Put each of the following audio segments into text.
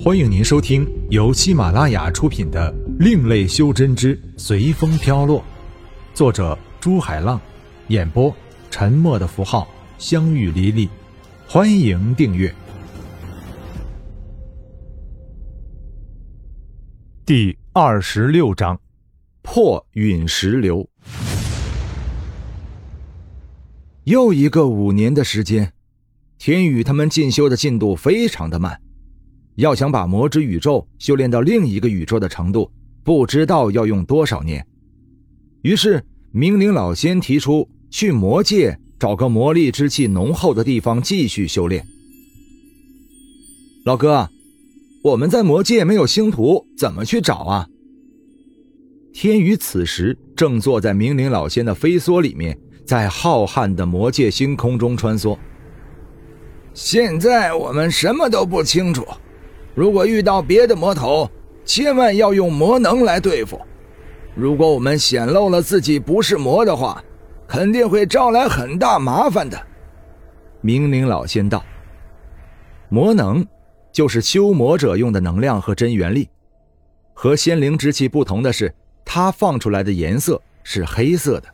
欢迎您收听由喜马拉雅出品的《另类修真之随风飘落》，作者朱海浪，演播沉默的符号、相遇离离。欢迎订阅。第二十六章：破陨石流。又一个五年的时间，天宇他们进修的进度非常的慢。要想把魔之宇宙修炼到另一个宇宙的程度，不知道要用多少年。于是明灵老仙提出去魔界找个魔力之气浓厚的地方继续修炼。老哥，我们在魔界没有星图，怎么去找啊？天宇此时正坐在明灵老仙的飞梭里面。在浩瀚的魔界星空中穿梭。现在我们什么都不清楚，如果遇到别的魔头，千万要用魔能来对付。如果我们显露了自己不是魔的话，肯定会招来很大麻烦的。明灵老仙道：“魔能就是修魔者用的能量和真元力，和仙灵之气不同的是，它放出来的颜色是黑色的。”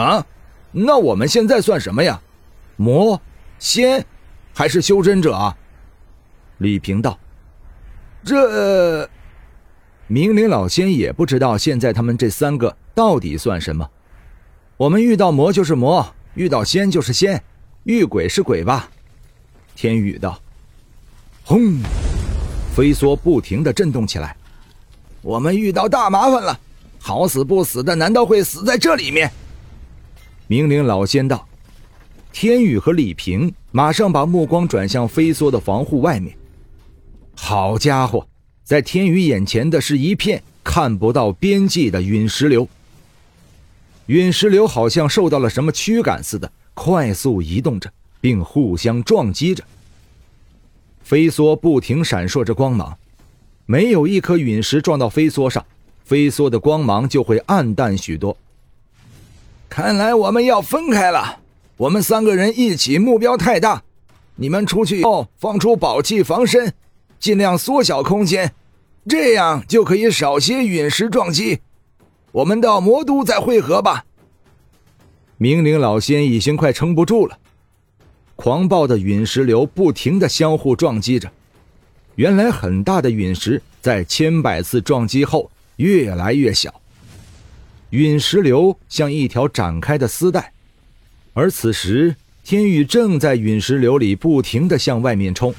啊，那我们现在算什么呀？魔、仙，还是修真者啊？李平道：“这……明灵老仙也不知道现在他们这三个到底算什么。我们遇到魔就是魔，遇到仙就是仙，遇鬼是鬼吧？”天宇道：“轰！”飞梭不停的震动起来。我们遇到大麻烦了，好死不死的，难道会死在这里面？明灵老仙道：“天宇和李平马上把目光转向飞梭的防护外面。好家伙，在天宇眼前的是一片看不到边际的陨石流。陨石流好像受到了什么驱赶似的，快速移动着，并互相撞击着。飞梭不停闪烁着光芒，没有一颗陨石撞到飞梭上，飞梭的光芒就会暗淡许多。”看来我们要分开了。我们三个人一起目标太大，你们出去后放出宝器防身，尽量缩小空间，这样就可以少些陨石撞击。我们到魔都再汇合吧。明灵老仙已经快撑不住了，狂暴的陨石流不停的相互撞击着。原来很大的陨石在千百次撞击后越来越小。陨石流像一条展开的丝带，而此时天宇正在陨石流里不停的向外面冲，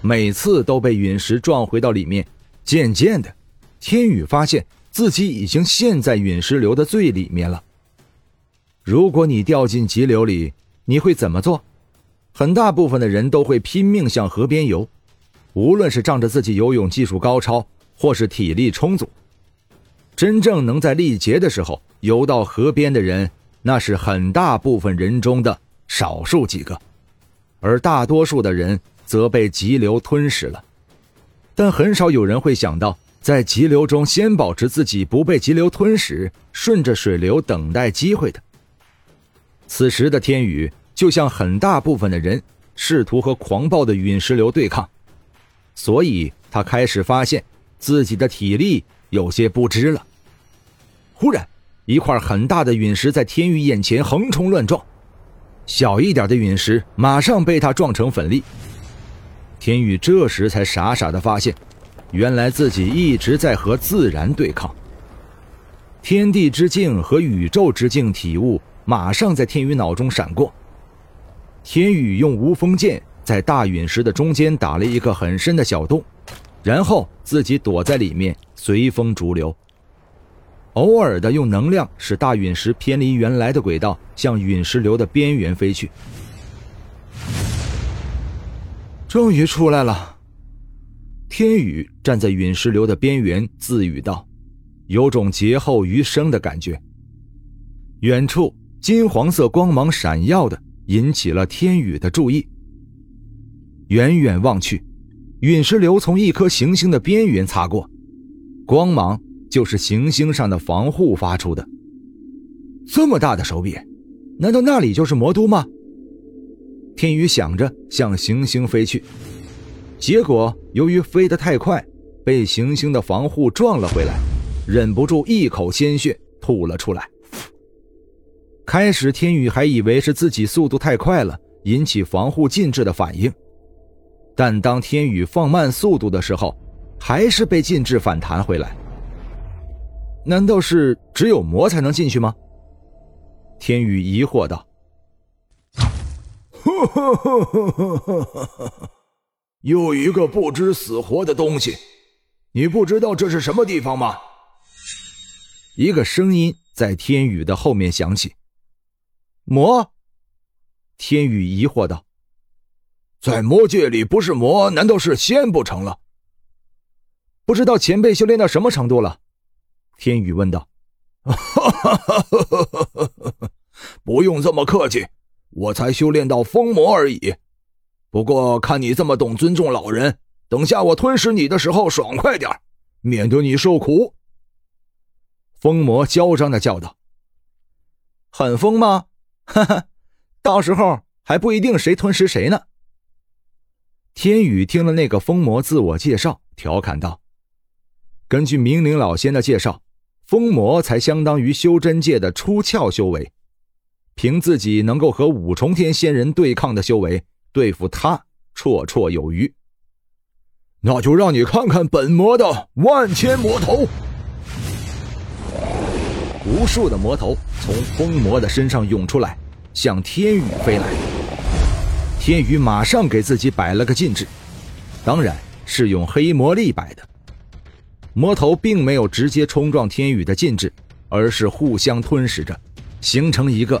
每次都被陨石撞回到里面。渐渐的，天宇发现自己已经陷在陨石流的最里面了。如果你掉进急流里，你会怎么做？很大部分的人都会拼命向河边游，无论是仗着自己游泳技术高超，或是体力充足。真正能在力竭的时候游到河边的人，那是很大部分人中的少数几个，而大多数的人则被急流吞噬了。但很少有人会想到，在急流中先保持自己不被急流吞噬，顺着水流等待机会的。此时的天宇就像很大部分的人试图和狂暴的陨石流对抗，所以他开始发现自己的体力有些不支了。忽然，一块很大的陨石在天宇眼前横冲乱撞，小一点的陨石马上被他撞成粉粒。天宇这时才傻傻的发现，原来自己一直在和自然对抗。天地之境和宇宙之境体悟马上在天宇脑中闪过。天宇用无锋剑在大陨石的中间打了一个很深的小洞，然后自己躲在里面随风逐流。偶尔的用能量使大陨石偏离原来的轨道，向陨石流的边缘飞去。终于出来了。天宇站在陨石流的边缘，自语道：“有种劫后余生的感觉。”远处金黄色光芒闪耀的，引起了天宇的注意。远远望去，陨石流从一颗行星的边缘擦过，光芒。就是行星上的防护发出的。这么大的手柄，难道那里就是魔都吗？天宇想着，向行星飞去。结果由于飞得太快，被行星的防护撞了回来，忍不住一口鲜血吐了出来。开始，天宇还以为是自己速度太快了，引起防护禁制的反应。但当天宇放慢速度的时候，还是被禁制反弹回来。难道是只有魔才能进去吗？天宇疑惑道。又一个不知死活的东西，你不知道这是什么地方吗？一个声音在天宇的后面响起。魔，天宇疑惑道：“在魔界里，不是魔，难道是仙不成了？不知道前辈修炼到什么程度了？”天宇问道。“不用这么客气，我才修炼到封魔而已。不过看你这么懂尊重老人，等下我吞噬你的时候爽快点免得你受苦。”疯魔嚣张的叫道。“很疯吗？”哈哈，到时候还不一定谁吞噬谁呢。天宇听了那个疯魔自我介绍，调侃道：“根据明灵老仙的介绍，疯魔才相当于修真界的出窍修为，凭自己能够和五重天仙人对抗的修为，对付他绰绰有余。那就让你看看本魔的万千魔头！”无数的魔头从疯魔的身上涌出来，向天宇飞来。天宇马上给自己摆了个禁制，当然是用黑魔力摆的。魔头并没有直接冲撞天宇的禁制，而是互相吞噬着，形成一个